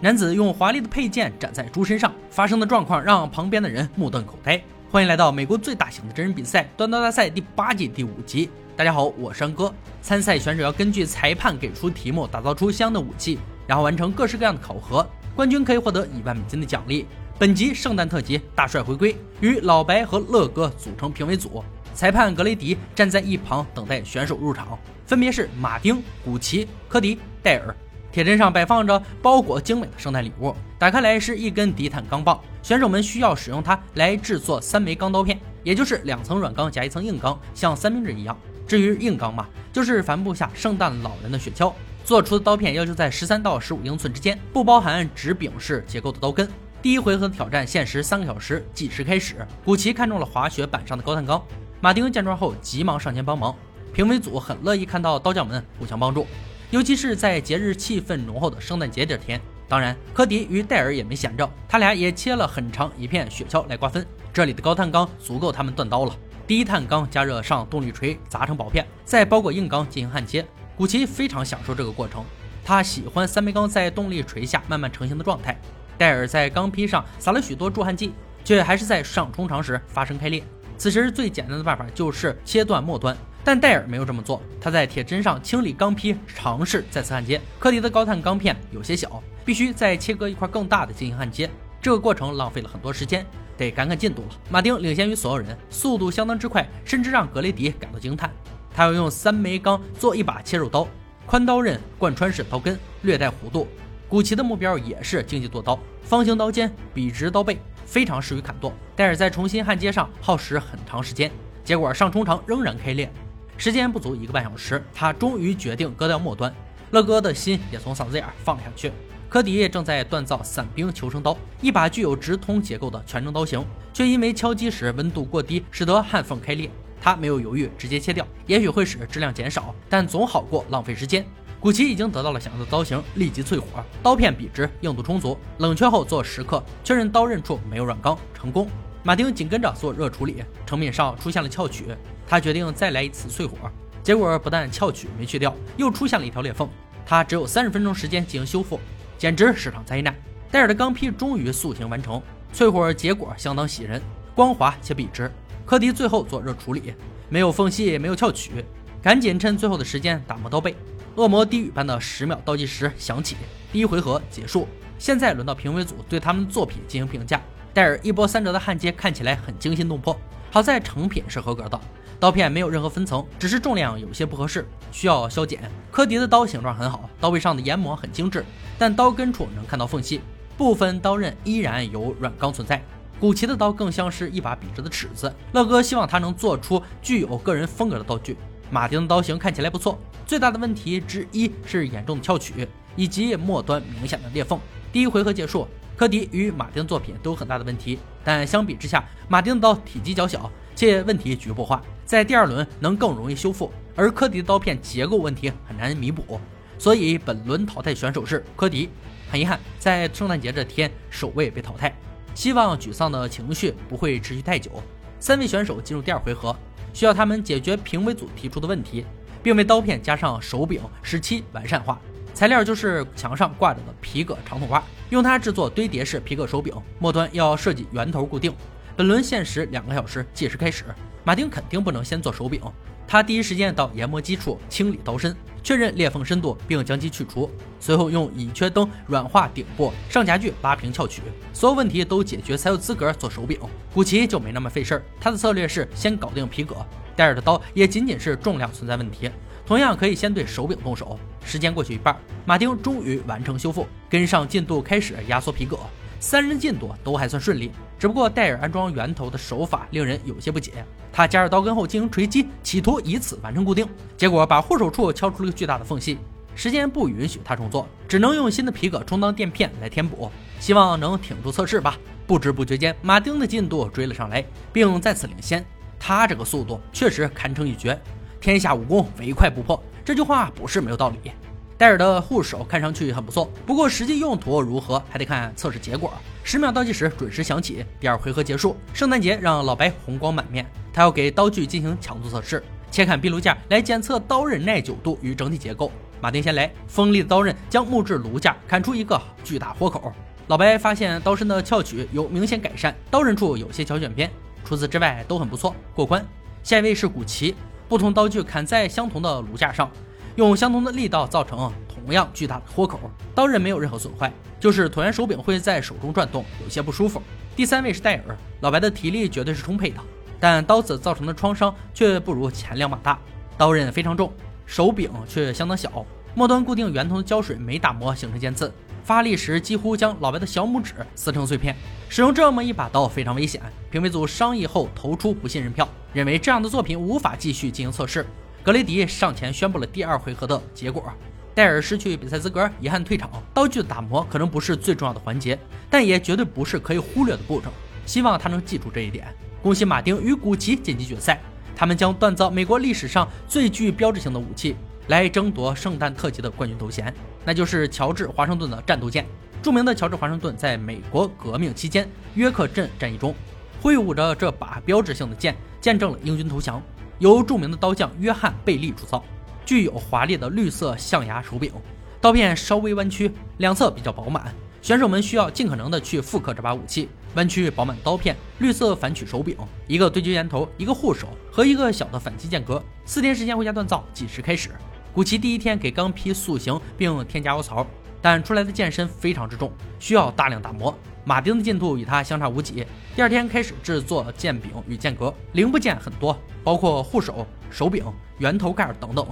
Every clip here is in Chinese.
男子用华丽的佩剑斩在猪身上，发生的状况让旁边的人目瞪口呆。欢迎来到美国最大型的真人比赛——端刀大赛第八季第五集。大家好，我是安哥。参赛选手要根据裁判给出题目，打造出相应的武器，然后完成各式各样的考核。冠军可以获得一万美金的奖励。本集圣诞特辑，大帅回归，与老白和乐哥组成评委组。裁判格雷迪站在一旁等待选手入场，分别是马丁、古奇、科迪、戴尔。铁砧上摆放着包裹精美的圣诞礼物，打开来是一根低碳钢棒，选手们需要使用它来制作三枚钢刀片，也就是两层软钢加一层硬钢，像三明治一样。至于硬钢嘛，就是帆布下圣诞老人的雪橇。做出的刀片要求在十三到十五英寸之间，不包含直柄式结构的刀根。第一回合的挑战限时三个小时，计时开始。古奇看中了滑雪板上的高碳钢，马丁见状后急忙上前帮忙。评委组很乐意看到刀匠们互相帮助。尤其是在节日气氛浓厚的圣诞节这天，当然，科迪与戴尔也没闲着，他俩也切了很长一片雪橇来瓜分。这里的高碳钢足够他们锻刀了。低碳钢加热上动力锤，砸成薄片，再包裹硬钢进行焊接。古奇非常享受这个过程，他喜欢三枚钢在动力锤下慢慢成型的状态。戴尔在钢坯上撒了许多助焊剂，却还是在上冲床时发生开裂。此时最简单的办法就是切断末端。但戴尔没有这么做，他在铁砧上清理钢坯，尝试再次焊接。科迪的高碳钢片有些小，必须再切割一块更大的进行焊接。这个过程浪费了很多时间，得赶赶进度了。马丁领先于所有人，速度相当之快，甚至让格雷迪感到惊叹。他要用三枚钢做一把切肉刀，宽刀刃，贯穿式刀根，略带弧度。古奇的目标也是竞技剁刀，方形刀尖，笔直刀背，非常适于砍剁。戴尔在重新焊接上耗时很长时间，结果上冲场仍然开裂。时间不足一个半小时，他终于决定割掉末端。乐哥的心也从嗓子眼放了下去。科迪正在锻造伞兵求生刀，一把具有直通结构的全程刀型，却因为敲击时温度过低，使得焊缝开裂。他没有犹豫，直接切掉，也许会使质量减少，但总好过浪费时间。古奇已经得到了想要的刀型，立即淬火，刀片笔直，硬度充足。冷却后做蚀刻，确认刀刃处没有软钢，成功。马丁紧跟着做热处理，成品上出现了翘曲。他决定再来一次淬火，结果不但翘曲没去掉，又出现了一条裂缝。他只有三十分钟时间进行修复，简直是场灾难。戴尔的钢坯终于塑形完成，淬火结果相当喜人，光滑且笔直。科迪最后做热处理，没有缝隙，没有翘曲，赶紧趁最后的时间打磨刀背。恶魔低语般的十秒倒计时响起，第一回合结束。现在轮到评委组对他们的作品进行评价。戴尔一波三折的焊接看起来很惊心动魄，好在成品是合格的。刀片没有任何分层，只是重量有些不合适，需要削减。科迪的刀形状很好，刀背上的研磨很精致，但刀根处能看到缝隙，部分刀刃依然有软钢存在。古奇的刀更像是一把笔直的尺子。乐哥希望他能做出具有个人风格的刀具。马丁的刀型看起来不错，最大的问题之一是严重的翘曲以及末端明显的裂缝。第一回合结束，科迪与马丁的作品都有很大的问题，但相比之下，马丁的刀体积较小。且问题局部化，在第二轮能更容易修复，而科迪的刀片结构问题很难弥补，所以本轮淘汰选手是科迪。很遗憾，在圣诞节这天首位被淘汰。希望沮丧的情绪不会持续太久。三位选手进入第二回合，需要他们解决评委组提出的问题，并为刀片加上手柄，使其完善化。材料就是墙上挂着的皮革长筒袜，用它制作堆叠式皮革手柄，末端要设计圆头固定。本轮限时两个小时，计时开始。马丁肯定不能先做手柄，他第一时间到研磨机处清理刀身，确认裂缝深度，并将其去除。随后用乙炔灯软化顶部，上夹具拉平翘曲，所有问题都解决才有资格做手柄。古奇就没那么费事儿，他的策略是先搞定皮革。戴尔的刀也仅仅是重量存在问题，同样可以先对手柄动手。时间过去一半，马丁终于完成修复，跟上进度开始压缩皮革。三人进度都还算顺利，只不过戴尔安装圆头的手法令人有些不解。他加热刀根后进行锤击，企图以此完成固定，结果把护手处敲出了个巨大的缝隙。时间不允许他重做，只能用新的皮革充当垫片来填补，希望能挺住测试吧。不知不觉间，马丁的进度追了上来，并再次领先。他这个速度确实堪称一绝，天下武功唯快不破，这句话不是没有道理。戴尔的护手看上去很不错，不过实际用途如何还得看测试结果。十秒倒计时准时响起，第二回合结束。圣诞节让老白红光满面，他要给刀具进行强度测试，切砍壁炉架来检测刀刃耐久度与整体结构。马丁先来，锋利的刀刃将木质炉架砍出一个巨大豁口。老白发现刀身的翘曲有明显改善，刀刃处有些小卷边，除此之外都很不错，过关。下一位是古奇，不同刀具砍在相同的炉架上，用相同的力道造成同样巨大的豁口，刀刃没有任何损坏，就是椭圆手柄会在手中转动，有些不舒服。第三位是戴尔，老白的体力绝对是充沛的，但刀子造成的创伤却不如前两把大，刀刃非常重，手柄却相当小，末端固定圆筒的胶水没打磨形成尖刺。发力时几乎将老白的小拇指撕成碎片。使用这么一把刀非常危险。评委组商议后投出不信任票，认为这样的作品无法继续进行测试。格雷迪上前宣布了第二回合的结果：戴尔失去比赛资格，遗憾退场。刀具的打磨可能不是最重要的环节，但也绝对不是可以忽略的步骤。希望他能记住这一点。恭喜马丁与古奇晋级决赛，他们将锻造美国历史上最具标志性的武器。来争夺圣诞特辑的冠军头衔，那就是乔治华盛顿的战斗剑。著名的乔治华盛顿在美国革命期间约克镇战役中，挥舞着这把标志性的剑，见证了英军投降。由著名的刀匠约翰贝利铸造，具有华丽的绿色象牙手柄，刀片稍微弯曲，两侧比较饱满。选手们需要尽可能的去复刻这把武器，弯曲饱满刀片，绿色反曲手柄，一个对接圆头，一个护手和一个小的反击间隔。四天时间回家锻造，计时开始。古奇第一天给钢坯塑形并添加凹槽，但出来的剑身非常之重，需要大量打磨。马丁的进度与他相差无几。第二天开始制作剑柄与剑格，零部件很多，包括护手、手柄、圆头盖等等。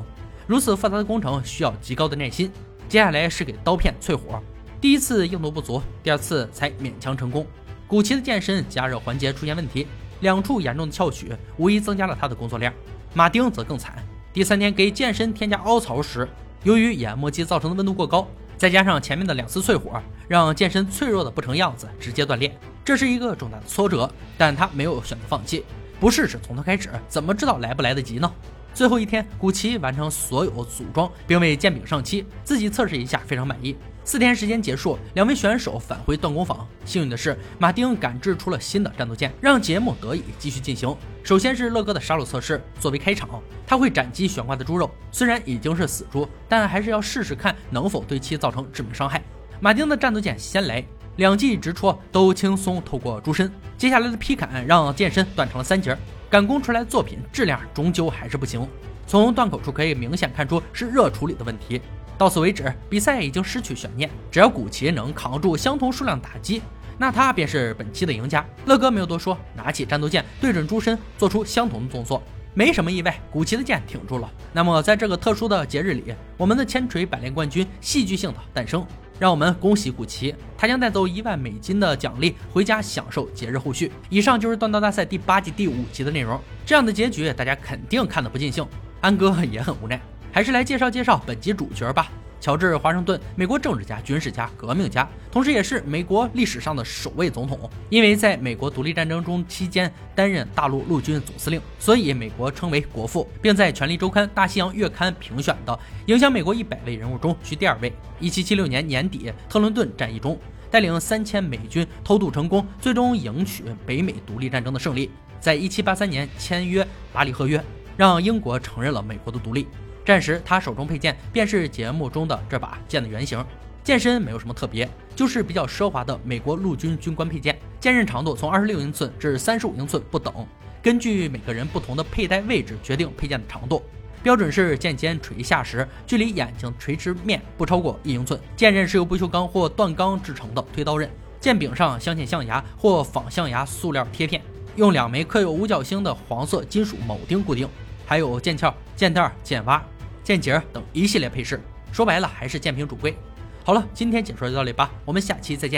如此复杂的工程需要极高的耐心。接下来是给刀片淬火，第一次硬度不足，第二次才勉强成功。古奇的剑身加热环节出现问题，两处严重的翘曲，无疑增加了他的工作量。马丁则更惨。第三天给剑身添加凹槽时，由于研磨机造成的温度过高，再加上前面的两次淬火，让剑身脆弱的不成样子，直接断裂。这是一个重大的挫折，但他没有选择放弃，不试试从头开始，怎么知道来不来得及呢？最后一天，古奇完成所有组装，并为剑柄上漆，自己测试一下，非常满意。四天时间结束，两位选手返回锻工坊。幸运的是，马丁赶制出了新的战斗剑，让节目得以继续进行。首先是乐哥的杀戮测试，作为开场，他会斩击悬挂的猪肉，虽然已经是死猪，但还是要试试看能否对其造成致命伤害。马丁的战斗剑先来，两记直戳都轻松透过猪身，接下来的劈砍让剑身断成了三截，赶工出来的作品质量终究还是不行。从断口处可以明显看出是热处理的问题。到此为止，比赛已经失去悬念。只要古奇能扛住相同数量打击，那他便是本期的赢家。乐哥没有多说，拿起战斗剑对准猪身，做出相同的动作。没什么意外，古奇的剑挺住了。那么，在这个特殊的节日里，我们的千锤百炼冠军戏剧性的诞生，让我们恭喜古奇，他将带走一万美金的奖励，回家享受节日后续。以上就是断刀大赛第八季第五集的内容。这样的结局，大家肯定看得不尽兴，安哥也很无奈。还是来介绍介绍本集主角吧。乔治·华盛顿，美国政治家、军事家、革命家，同时也是美国历史上的首位总统。因为在美国独立战争中期间担任大陆陆军总司令，所以美国称为国父，并在《权力周刊》《大西洋月刊》评选的影响美国一百位人物中居第二位。1776年年底，特伦顿战役中带领三千美军偷渡成功，最终赢取北美独立战争的胜利。在1783年签约《巴黎合约》，让英国承认了美国的独立。战时，他手中佩剑便是节目中的这把剑的原型。剑身没有什么特别，就是比较奢华的美国陆军军官佩剑。剑刃长度从二十六英寸至三十五英寸不等，根据每个人不同的佩戴位置决定佩剑的长度。标准是剑尖垂下时，距离眼睛垂直面不超过一英寸。剑刃是由不锈钢或锻钢制成的推刀刃，剑柄上镶嵌象牙或仿象牙塑料贴片，用两枚刻有五角星的黄色金属铆钉固定，还有剑鞘、剑带、剑挖。剑节等一系列配饰，说白了还是剑平主贵。好了，今天解说就到这里吧，我们下期再见。